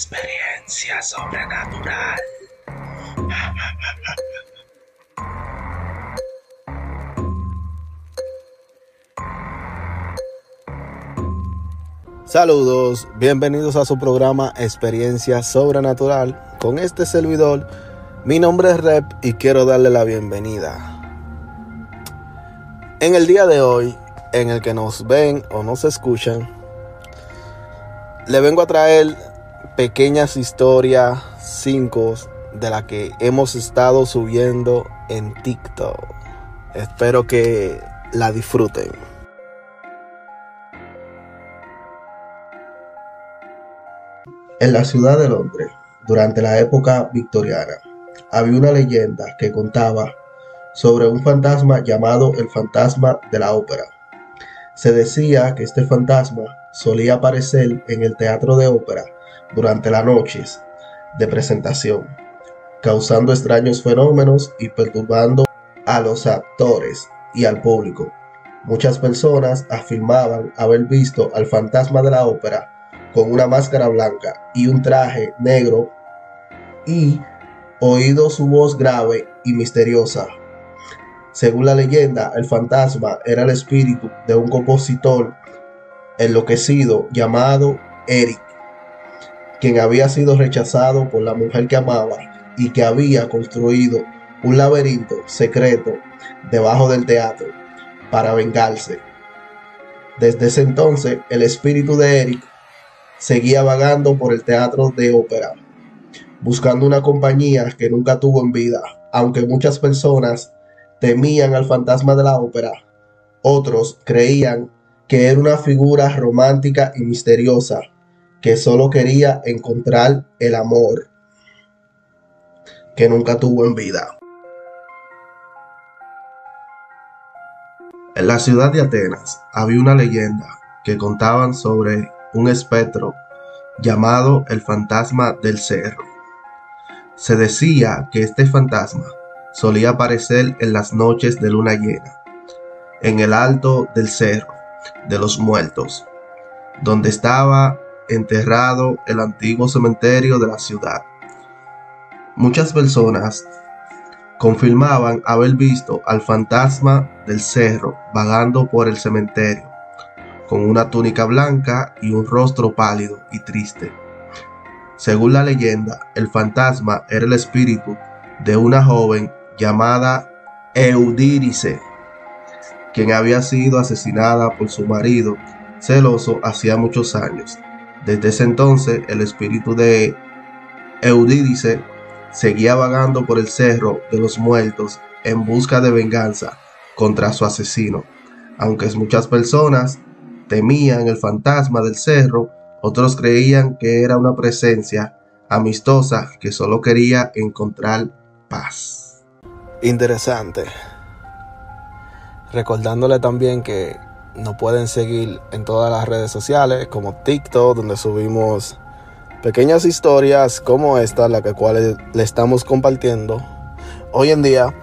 Experiencia sobrenatural. Saludos, bienvenidos a su programa Experiencia Sobrenatural. Con este servidor, mi nombre es Rep y quiero darle la bienvenida. En el día de hoy, en el que nos ven o nos escuchan, le vengo a traer pequeñas historias, cinco de las que hemos estado subiendo en TikTok. Espero que la disfruten. En la ciudad de Londres, durante la época victoriana, había una leyenda que contaba sobre un fantasma llamado el fantasma de la ópera. Se decía que este fantasma solía aparecer en el teatro de ópera durante las noches de presentación, causando extraños fenómenos y perturbando a los actores y al público. Muchas personas afirmaban haber visto al fantasma de la ópera con una máscara blanca y un traje negro y oído su voz grave y misteriosa. Según la leyenda, el fantasma era el espíritu de un compositor enloquecido llamado Eric, quien había sido rechazado por la mujer que amaba y que había construido un laberinto secreto debajo del teatro para vengarse. Desde ese entonces, el espíritu de Eric seguía vagando por el teatro de ópera, buscando una compañía que nunca tuvo en vida, aunque muchas personas temían al fantasma de la ópera, otros creían que era una figura romántica y misteriosa que solo quería encontrar el amor que nunca tuvo en vida. En la ciudad de Atenas había una leyenda que contaban sobre un espectro llamado el fantasma del cerro. Se decía que este fantasma solía aparecer en las noches de luna llena, en el alto del cerro de los muertos, donde estaba enterrado el antiguo cementerio de la ciudad. Muchas personas confirmaban haber visto al fantasma del cerro vagando por el cementerio con una túnica blanca y un rostro pálido y triste. Según la leyenda, el fantasma era el espíritu de una joven llamada Eudírice, quien había sido asesinada por su marido celoso hacía muchos años. Desde ese entonces, el espíritu de Eudírice seguía vagando por el cerro de los muertos en busca de venganza contra su asesino. Aunque muchas personas temían el fantasma del cerro, otros creían que era una presencia amistosa que solo quería encontrar paz. Interesante. Recordándole también que nos pueden seguir en todas las redes sociales como TikTok, donde subimos pequeñas historias como esta, la que cual le estamos compartiendo hoy en día.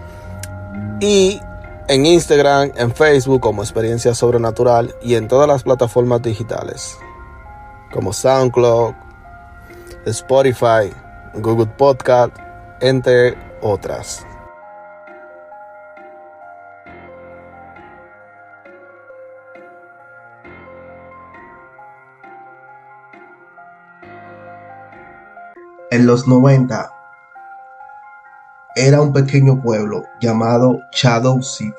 Y en Instagram, en Facebook como Experiencia Sobrenatural y en todas las plataformas digitales como SoundCloud, Spotify, Google Podcast, entre otras. En los 90 era un pequeño pueblo llamado Shadow City,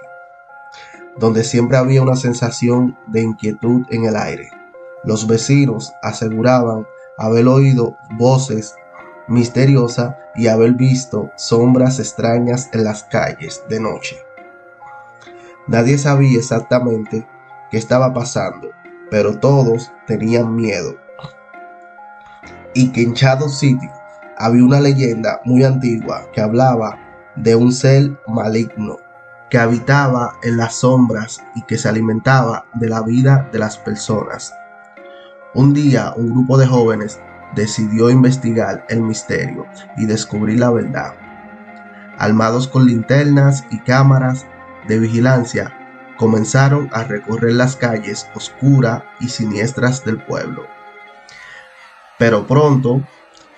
donde siempre había una sensación de inquietud en el aire. Los vecinos aseguraban haber oído voces misteriosas y haber visto sombras extrañas en las calles de noche. Nadie sabía exactamente qué estaba pasando, pero todos tenían miedo. Y que en Shadow City había una leyenda muy antigua que hablaba de un ser maligno que habitaba en las sombras y que se alimentaba de la vida de las personas. Un día un grupo de jóvenes decidió investigar el misterio y descubrir la verdad. Armados con linternas y cámaras de vigilancia, comenzaron a recorrer las calles oscuras y siniestras del pueblo. Pero pronto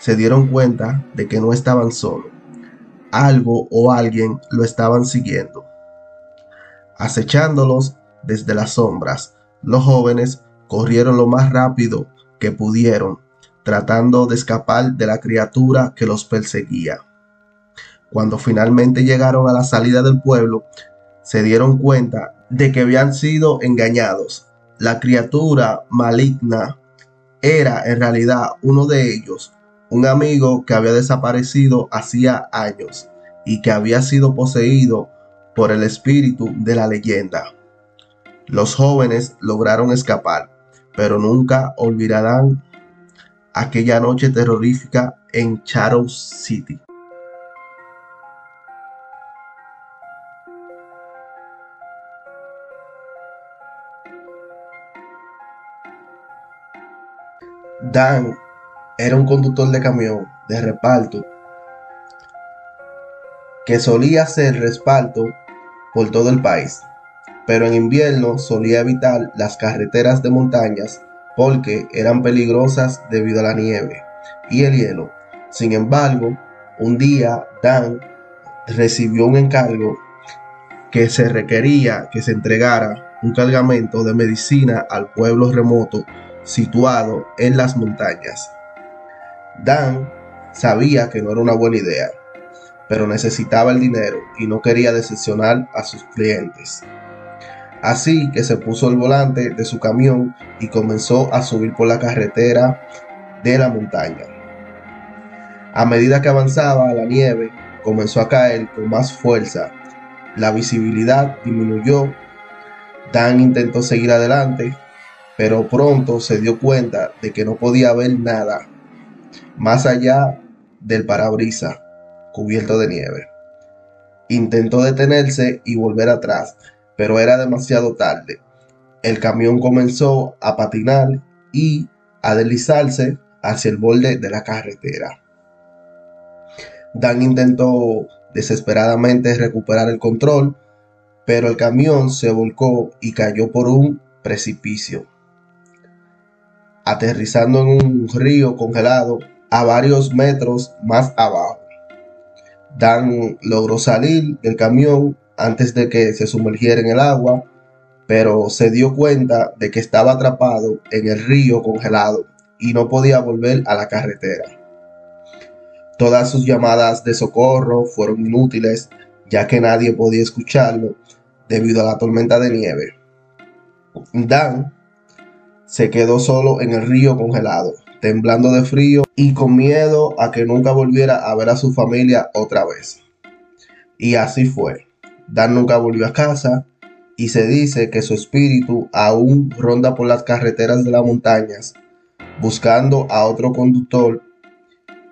se dieron cuenta de que no estaban solos. Algo o alguien lo estaban siguiendo. Acechándolos desde las sombras, los jóvenes corrieron lo más rápido que pudieron, tratando de escapar de la criatura que los perseguía. Cuando finalmente llegaron a la salida del pueblo, se dieron cuenta de que habían sido engañados. La criatura maligna era en realidad uno de ellos, un amigo que había desaparecido hacía años y que había sido poseído por el espíritu de la leyenda. Los jóvenes lograron escapar, pero nunca olvidarán aquella noche terrorífica en Charles City. Dan era un conductor de camión de reparto que solía hacer respaldo por todo el país, pero en invierno solía evitar las carreteras de montañas porque eran peligrosas debido a la nieve y el hielo. Sin embargo, un día Dan recibió un encargo que se requería que se entregara un cargamento de medicina al pueblo remoto situado en las montañas. Dan sabía que no era una buena idea, pero necesitaba el dinero y no quería decepcionar a sus clientes. Así que se puso el volante de su camión y comenzó a subir por la carretera de la montaña. A medida que avanzaba la nieve comenzó a caer con más fuerza. La visibilidad disminuyó. Dan intentó seguir adelante, pero pronto se dio cuenta de que no podía ver nada más allá del parabrisa cubierto de nieve. Intentó detenerse y volver atrás, pero era demasiado tarde. El camión comenzó a patinar y a deslizarse hacia el borde de la carretera. Dan intentó desesperadamente recuperar el control, pero el camión se volcó y cayó por un precipicio aterrizando en un río congelado a varios metros más abajo. Dan logró salir del camión antes de que se sumergiera en el agua, pero se dio cuenta de que estaba atrapado en el río congelado y no podía volver a la carretera. Todas sus llamadas de socorro fueron inútiles, ya que nadie podía escucharlo debido a la tormenta de nieve. Dan se quedó solo en el río congelado, temblando de frío y con miedo a que nunca volviera a ver a su familia otra vez. Y así fue. Dan nunca volvió a casa y se dice que su espíritu aún ronda por las carreteras de las montañas, buscando a otro conductor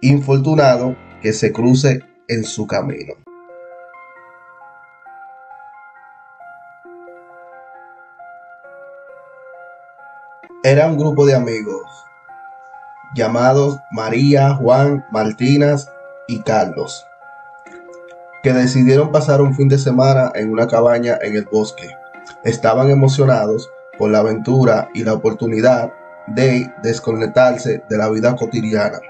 infortunado que se cruce en su camino. Era un grupo de amigos llamados María, Juan, Martinas y Carlos, que decidieron pasar un fin de semana en una cabaña en el bosque. Estaban emocionados por la aventura y la oportunidad de desconectarse de la vida cotidiana.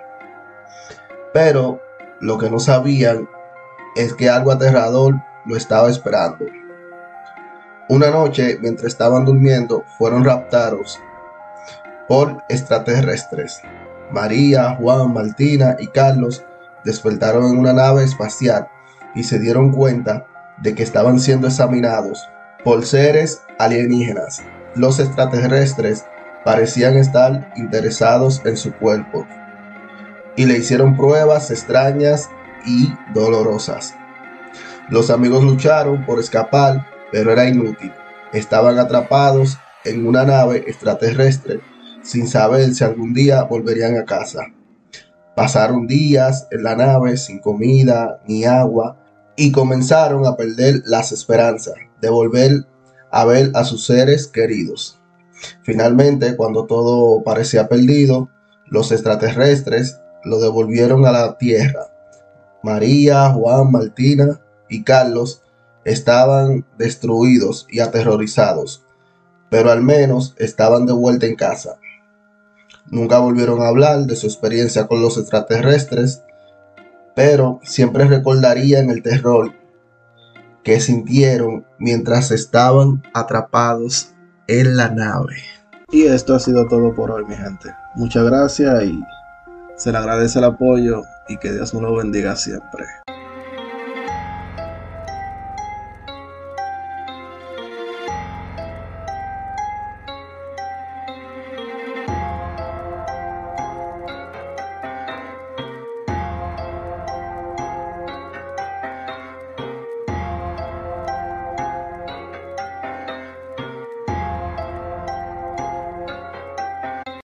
Pero lo que no sabían es que algo aterrador lo estaba esperando. Una noche, mientras estaban durmiendo, fueron raptados por extraterrestres. María, Juan, Martina y Carlos despertaron en una nave espacial y se dieron cuenta de que estaban siendo examinados por seres alienígenas. Los extraterrestres parecían estar interesados en su cuerpo y le hicieron pruebas extrañas y dolorosas. Los amigos lucharon por escapar, pero era inútil. Estaban atrapados en una nave extraterrestre sin saber si algún día volverían a casa. Pasaron días en la nave sin comida ni agua y comenzaron a perder las esperanzas de volver a ver a sus seres queridos. Finalmente, cuando todo parecía perdido, los extraterrestres lo devolvieron a la Tierra. María, Juan, Martina y Carlos estaban destruidos y aterrorizados, pero al menos estaban de vuelta en casa. Nunca volvieron a hablar de su experiencia con los extraterrestres, pero siempre recordarían el terror que sintieron mientras estaban atrapados en la nave. Y esto ha sido todo por hoy, mi gente. Muchas gracias y se le agradece el apoyo y que Dios nos lo bendiga siempre.